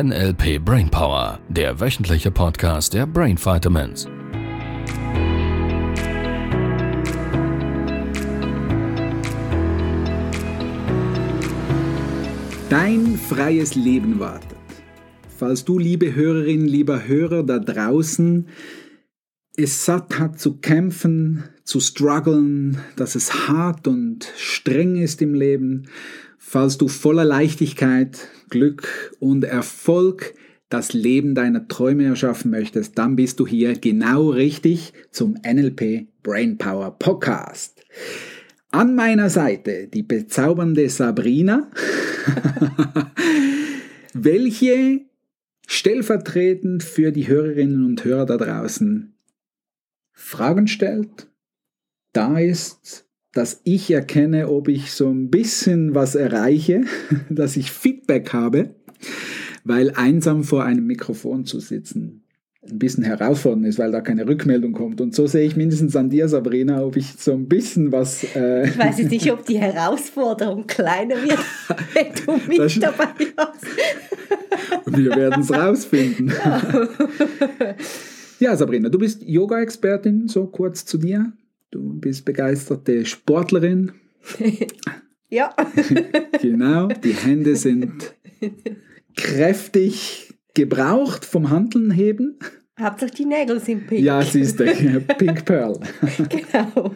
NLP Brainpower, der wöchentliche Podcast der Brain Vitamins. Dein freies Leben wartet. Falls du, liebe Hörerin, lieber Hörer da draußen, es satt hat zu kämpfen, zu strugglen, dass es hart und streng ist im Leben, falls du voller Leichtigkeit, Glück und Erfolg das Leben deiner Träume erschaffen möchtest, dann bist du hier genau richtig zum NLP Brainpower Podcast. An meiner Seite die bezaubernde Sabrina, welche stellvertretend für die Hörerinnen und Hörer da draußen Fragen stellt, da ist, dass ich erkenne, ob ich so ein bisschen was erreiche, dass ich Feedback habe, weil einsam vor einem Mikrofon zu sitzen ein bisschen herausfordernd ist, weil da keine Rückmeldung kommt. Und so sehe ich mindestens an dir, Sabrina, ob ich so ein bisschen was. Äh ich weiß jetzt nicht, ob die Herausforderung kleiner wird, wenn du mich das dabei hast. Wir werden es rausfinden. Ja. Ja, Sabrina, du bist Yoga-Expertin, so kurz zu dir. Du bist begeisterte Sportlerin. ja. genau, die Hände sind kräftig gebraucht vom Handeln heben. Hauptsache die Nägel sind pink. Ja, siehst du, Pink Pearl. genau.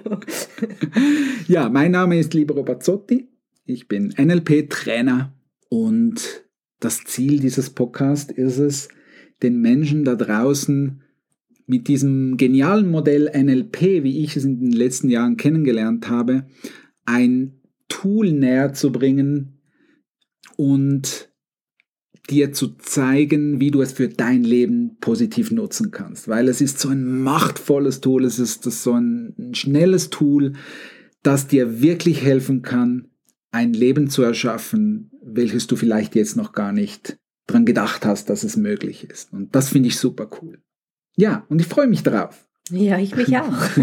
ja, mein Name ist Libero Bazzotti. Ich bin NLP-Trainer und das Ziel dieses Podcasts ist es, den Menschen da draußen mit diesem genialen Modell NLP, wie ich es in den letzten Jahren kennengelernt habe, ein Tool näher zu bringen und dir zu zeigen, wie du es für dein Leben positiv nutzen kannst. Weil es ist so ein machtvolles Tool, es ist so ein schnelles Tool, das dir wirklich helfen kann, ein Leben zu erschaffen, welches du vielleicht jetzt noch gar nicht dran gedacht hast, dass es möglich ist. Und das finde ich super cool. Ja, und ich freue mich drauf. Ja, ich mich auch.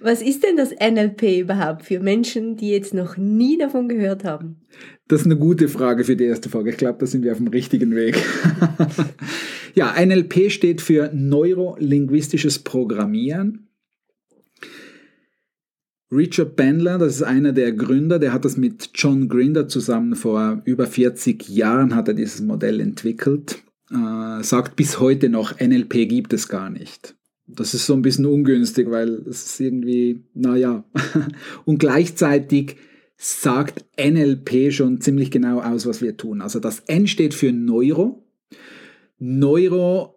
Was ist denn das NLP überhaupt für Menschen, die jetzt noch nie davon gehört haben? Das ist eine gute Frage für die erste Frage. Ich glaube, da sind wir auf dem richtigen Weg. ja, NLP steht für Neurolinguistisches Programmieren. Richard Bandler, das ist einer der Gründer, der hat das mit John Grinder zusammen vor über 40 Jahren hat er dieses Modell entwickelt äh, sagt bis heute noch, NLP gibt es gar nicht. Das ist so ein bisschen ungünstig, weil es ist irgendwie, naja. Und gleichzeitig sagt NLP schon ziemlich genau aus, was wir tun. Also das N steht für Neuro. Neuro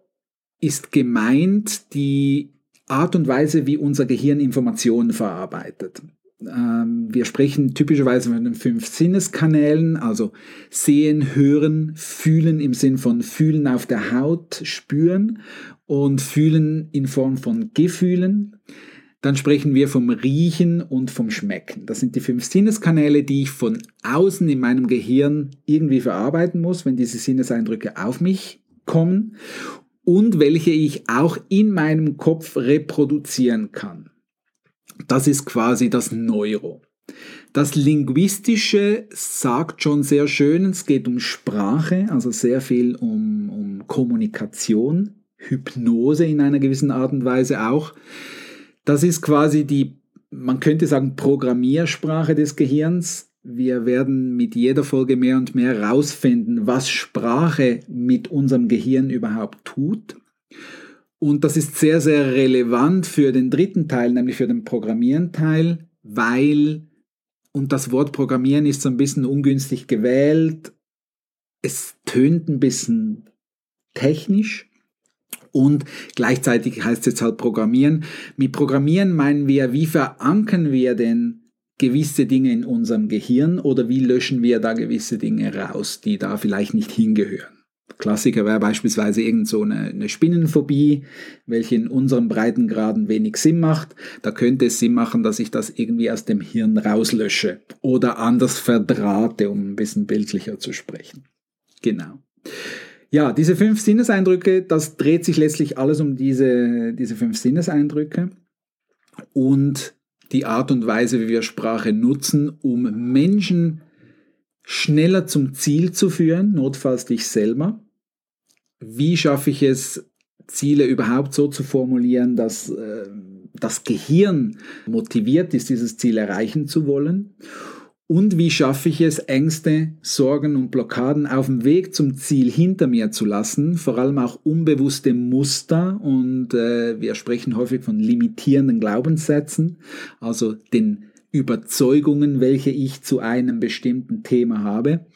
ist gemeint die Art und Weise, wie unser Gehirn Informationen verarbeitet. Ähm, wir sprechen typischerweise von den fünf Sinneskanälen, also sehen, hören, fühlen im Sinn von fühlen auf der Haut, spüren und fühlen in Form von Gefühlen. Dann sprechen wir vom Riechen und vom Schmecken. Das sind die fünf Sinneskanäle, die ich von außen in meinem Gehirn irgendwie verarbeiten muss, wenn diese Sinneseindrücke auf mich kommen und welche ich auch in meinem Kopf reproduzieren kann. Das ist quasi das Neuro. Das Linguistische sagt schon sehr schön, es geht um Sprache, also sehr viel um, um Kommunikation, Hypnose in einer gewissen Art und Weise auch. Das ist quasi die, man könnte sagen, Programmiersprache des Gehirns. Wir werden mit jeder Folge mehr und mehr herausfinden, was Sprache mit unserem Gehirn überhaupt tut. Und das ist sehr, sehr relevant für den dritten Teil, nämlich für den Programmieren-Teil, weil, und das Wort Programmieren ist so ein bisschen ungünstig gewählt, es tönt ein bisschen technisch und gleichzeitig heißt es jetzt halt Programmieren. Mit Programmieren meinen wir, wie verankern wir denn gewisse Dinge in unserem Gehirn oder wie löschen wir da gewisse Dinge raus, die da vielleicht nicht hingehören. Klassiker wäre beispielsweise irgend so eine, eine Spinnenphobie, welche in unseren Breitengraden wenig Sinn macht. Da könnte es Sinn machen, dass ich das irgendwie aus dem Hirn rauslösche oder anders verdrahte, um ein bisschen bildlicher zu sprechen. Genau. Ja, diese fünf Sinneseindrücke, das dreht sich letztlich alles um diese, diese fünf Sinneseindrücke und die Art und Weise, wie wir Sprache nutzen, um Menschen schneller zum Ziel zu führen, notfalls dich selber. Wie schaffe ich es, Ziele überhaupt so zu formulieren, dass äh, das Gehirn motiviert ist, dieses Ziel erreichen zu wollen? Und wie schaffe ich es, Ängste, Sorgen und Blockaden auf dem Weg zum Ziel hinter mir zu lassen, vor allem auch unbewusste Muster und äh, wir sprechen häufig von limitierenden Glaubenssätzen, also den Überzeugungen, welche ich zu einem bestimmten Thema habe.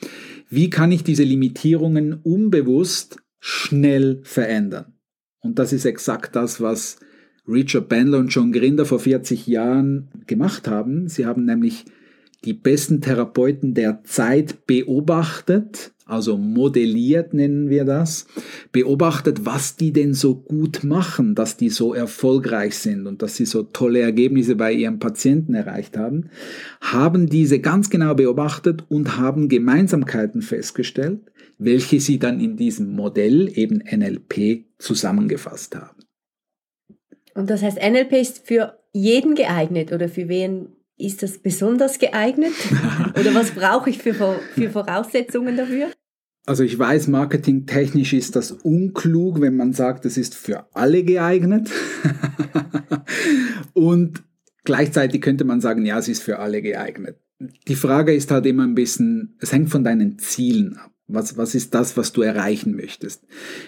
Wie kann ich diese Limitierungen unbewusst schnell verändern? Und das ist exakt das, was Richard Bandler und John Grinder vor 40 Jahren gemacht haben. Sie haben nämlich die besten Therapeuten der Zeit beobachtet, also modelliert nennen wir das, beobachtet, was die denn so gut machen, dass die so erfolgreich sind und dass sie so tolle Ergebnisse bei ihren Patienten erreicht haben, haben diese ganz genau beobachtet und haben Gemeinsamkeiten festgestellt, welche sie dann in diesem Modell eben NLP zusammengefasst haben. Und das heißt, NLP ist für jeden geeignet oder für wen ist das besonders geeignet? Oder was brauche ich für, für Voraussetzungen dafür? Also ich weiß, marketingtechnisch ist das unklug, wenn man sagt, es ist für alle geeignet. Und gleichzeitig könnte man sagen, ja, es ist für alle geeignet. Die Frage ist halt immer ein bisschen, es hängt von deinen Zielen ab. Was, was ist das, was du erreichen möchtest?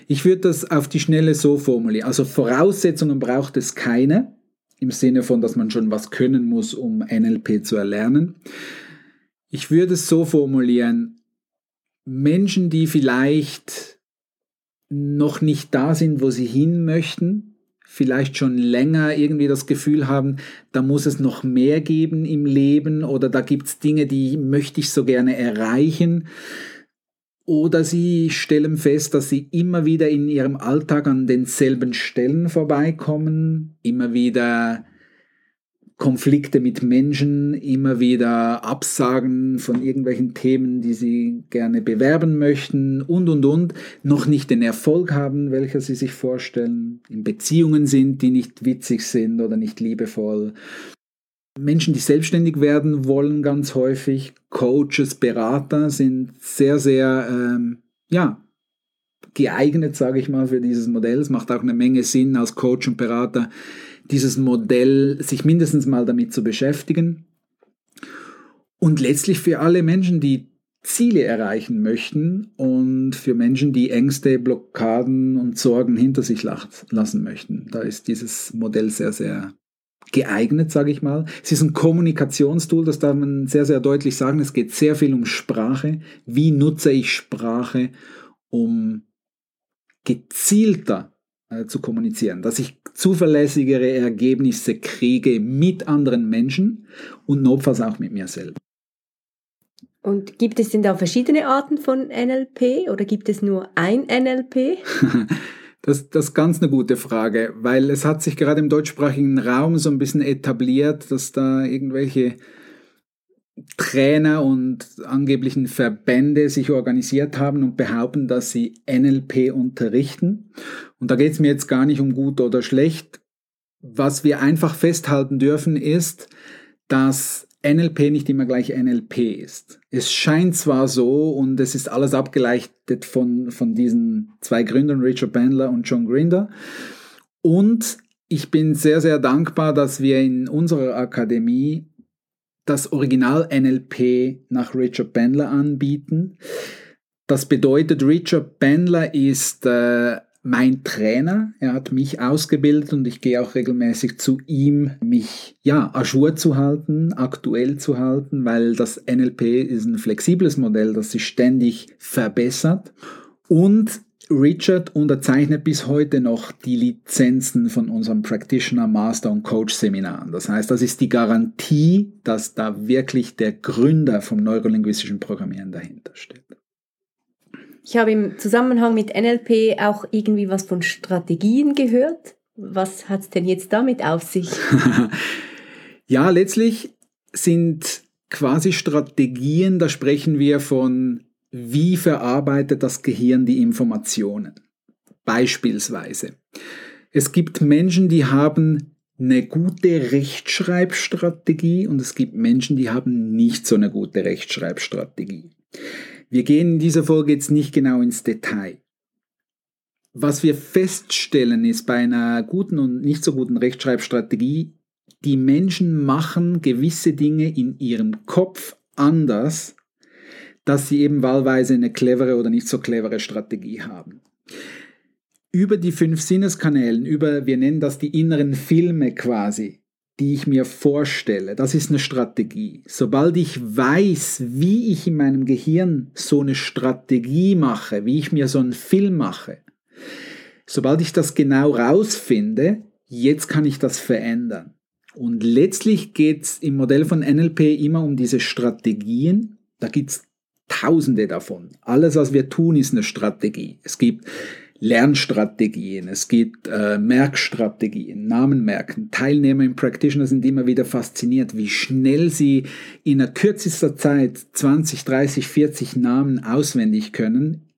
Ich würde das auf die Schnelle so formulieren. Also Voraussetzungen braucht es keine im Sinne von, dass man schon was können muss, um NLP zu erlernen. Ich würde es so formulieren, Menschen, die vielleicht noch nicht da sind, wo sie hin möchten, vielleicht schon länger irgendwie das Gefühl haben, da muss es noch mehr geben im Leben oder da gibt es Dinge, die möchte ich so gerne erreichen oder sie stellen fest, dass sie immer wieder in ihrem Alltag an denselben Stellen vorbeikommen, immer wieder Konflikte mit Menschen, immer wieder Absagen von irgendwelchen Themen, die sie gerne bewerben möchten und, und, und, noch nicht den Erfolg haben, welcher sie sich vorstellen, in Beziehungen sind, die nicht witzig sind oder nicht liebevoll, Menschen, die selbstständig werden wollen, ganz häufig, Coaches, Berater sind sehr, sehr, ähm, ja, geeignet, sage ich mal, für dieses Modell. Es macht auch eine Menge Sinn, als Coach und Berater dieses Modell sich mindestens mal damit zu beschäftigen. Und letztlich für alle Menschen, die Ziele erreichen möchten und für Menschen, die Ängste, Blockaden und Sorgen hinter sich lassen möchten. Da ist dieses Modell sehr, sehr geeignet, sage ich mal. Es ist ein Kommunikationstool, das darf man sehr, sehr deutlich sagen. Es geht sehr viel um Sprache. Wie nutze ich Sprache, um gezielter äh, zu kommunizieren, dass ich zuverlässigere Ergebnisse kriege mit anderen Menschen und notfalls auch mit mir selber. Und gibt es denn da verschiedene Arten von NLP oder gibt es nur ein NLP? Das, das ist ganz eine gute Frage, weil es hat sich gerade im deutschsprachigen Raum so ein bisschen etabliert, dass da irgendwelche Trainer und angeblichen Verbände sich organisiert haben und behaupten, dass sie NLP unterrichten. Und da geht es mir jetzt gar nicht um gut oder schlecht. Was wir einfach festhalten dürfen, ist, dass NLP nicht immer gleich NLP ist. Es scheint zwar so und es ist alles abgeleitet von, von diesen zwei Gründern, Richard Bandler und John Grinder. Und ich bin sehr, sehr dankbar, dass wir in unserer Akademie das Original NLP nach Richard Bandler anbieten. Das bedeutet, Richard Bandler ist äh, mein Trainer. Er hat mich ausgebildet und ich gehe auch regelmäßig zu ihm, mich ja ajour zu halten, aktuell zu halten, weil das NLP ist ein flexibles Modell, das sich ständig verbessert. Und Richard unterzeichnet bis heute noch die Lizenzen von unserem Practitioner, Master und Coach Seminaren. Das heißt, das ist die Garantie, dass da wirklich der Gründer vom neurolinguistischen Programmieren dahinter steht. Ich habe im Zusammenhang mit NLP auch irgendwie was von Strategien gehört. Was hat es denn jetzt damit auf sich? ja, letztlich sind quasi Strategien, da sprechen wir von, wie verarbeitet das Gehirn die Informationen. Beispielsweise. Es gibt Menschen, die haben eine gute Rechtschreibstrategie und es gibt Menschen, die haben nicht so eine gute Rechtschreibstrategie. Wir gehen in dieser Folge jetzt nicht genau ins Detail. Was wir feststellen ist bei einer guten und nicht so guten Rechtschreibstrategie, die Menschen machen gewisse Dinge in ihrem Kopf anders, dass sie eben wahlweise eine clevere oder nicht so clevere Strategie haben. Über die fünf Sinneskanälen, über, wir nennen das die inneren Filme quasi, die ich mir vorstelle, das ist eine Strategie. Sobald ich weiß, wie ich in meinem Gehirn so eine Strategie mache, wie ich mir so einen Film mache, sobald ich das genau rausfinde, jetzt kann ich das verändern. Und letztlich geht es im Modell von NLP immer um diese Strategien. Da gibt es tausende davon. Alles, was wir tun, ist eine Strategie. Es gibt Lernstrategien, es gibt äh, Merkstrategien, Namen merken. Teilnehmer im Practitioner sind immer wieder fasziniert, wie schnell sie in einer kürzester Zeit 20, 30, 40 Namen auswendig können,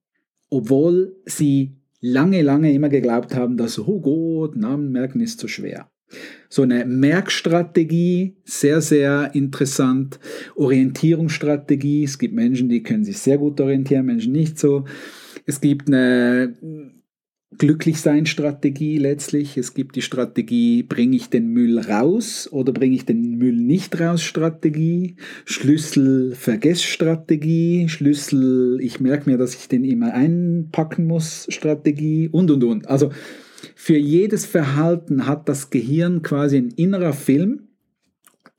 obwohl sie lange, lange immer geglaubt haben, dass, oh Gott, Namen merken ist zu schwer. So eine Merkstrategie, sehr, sehr interessant. Orientierungsstrategie, es gibt Menschen, die können sich sehr gut orientieren, Menschen nicht so. Es gibt eine Glücklichsein-Strategie letztlich. Es gibt die Strategie, bringe ich den Müll raus oder bringe ich den Müll nicht raus Strategie. Schlüssel-Vergess-Strategie. Schlüssel, ich merke mir, dass ich den immer einpacken muss Strategie und, und, und. Also für jedes Verhalten hat das Gehirn quasi ein innerer Film.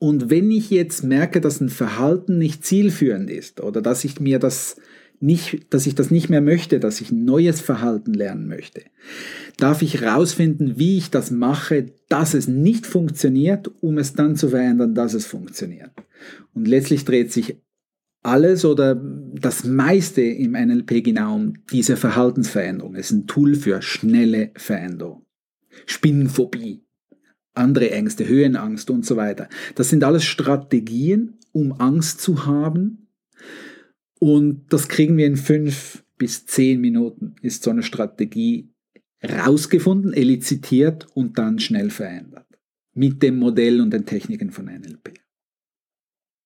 Und wenn ich jetzt merke, dass ein Verhalten nicht zielführend ist oder dass ich mir das nicht, dass ich das nicht mehr möchte, dass ich neues Verhalten lernen möchte, darf ich herausfinden, wie ich das mache, dass es nicht funktioniert, um es dann zu verändern, dass es funktioniert. Und letztlich dreht sich alles oder das meiste im NLP genau um diese Verhaltensveränderung. Es ist ein Tool für schnelle Veränderung. Spinnenphobie, andere Ängste, Höhenangst und so weiter. Das sind alles Strategien, um Angst zu haben, und das kriegen wir in fünf bis zehn Minuten, ist so eine Strategie rausgefunden, elizitiert und dann schnell verändert. Mit dem Modell und den Techniken von NLP.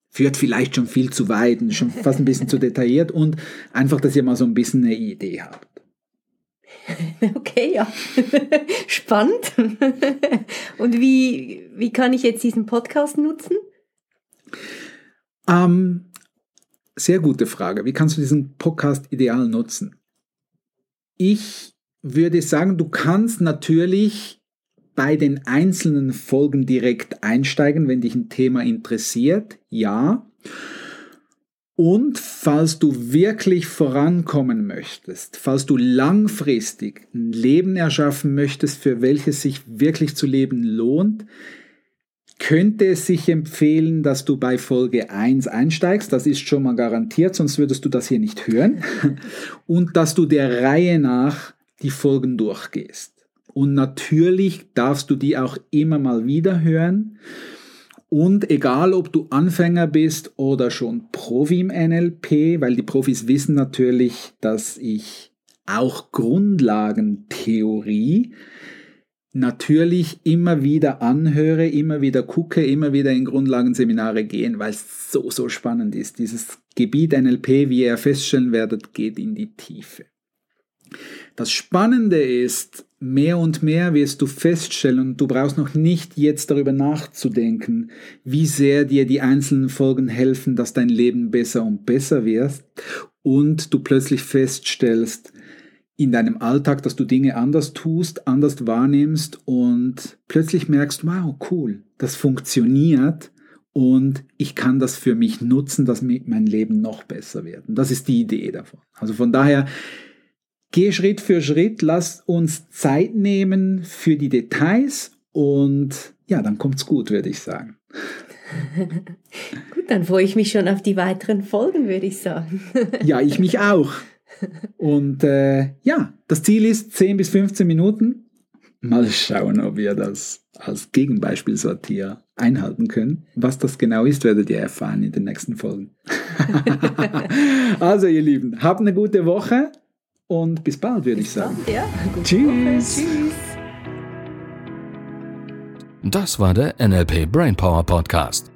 Führt vielleicht schon viel zu weit und schon fast ein bisschen zu detailliert und einfach, dass ihr mal so ein bisschen eine Idee habt. Okay, ja. Spannend. Und wie, wie kann ich jetzt diesen Podcast nutzen? Ähm, sehr gute Frage. Wie kannst du diesen Podcast ideal nutzen? Ich würde sagen, du kannst natürlich bei den einzelnen Folgen direkt einsteigen, wenn dich ein Thema interessiert. Ja. Und falls du wirklich vorankommen möchtest, falls du langfristig ein Leben erschaffen möchtest, für welches sich wirklich zu leben lohnt, könnte es sich empfehlen, dass du bei Folge 1 einsteigst. Das ist schon mal garantiert, sonst würdest du das hier nicht hören. Und dass du der Reihe nach die Folgen durchgehst. Und natürlich darfst du die auch immer mal wieder hören. Und egal, ob du Anfänger bist oder schon Profi im NLP, weil die Profis wissen natürlich, dass ich auch Grundlagentheorie natürlich immer wieder anhöre, immer wieder gucke, immer wieder in Grundlagenseminare gehen, weil es so, so spannend ist. Dieses Gebiet NLP, wie ihr feststellen werdet, geht in die Tiefe. Das Spannende ist, mehr und mehr wirst du feststellen, du brauchst noch nicht jetzt darüber nachzudenken, wie sehr dir die einzelnen Folgen helfen, dass dein Leben besser und besser wird und du plötzlich feststellst, in deinem Alltag, dass du Dinge anders tust, anders wahrnimmst und plötzlich merkst, wow, cool, das funktioniert und ich kann das für mich nutzen, dass mein Leben noch besser wird. Und das ist die Idee davon. Also von daher, geh Schritt für Schritt, lass uns Zeit nehmen für die Details und ja, dann kommt's gut, würde ich sagen. gut, dann freue ich mich schon auf die weiteren Folgen, würde ich sagen. ja, ich mich auch. Und äh, ja, das Ziel ist 10 bis 15 Minuten. Mal schauen, ob wir das als Gegenbeispielsort hier einhalten können. Was das genau ist, werdet ihr erfahren in den nächsten Folgen. also ihr Lieben, habt eine gute Woche und bis bald, würde ich sagen. Ja. Tschüss. Tschüss. Das war der NLP Brainpower Podcast.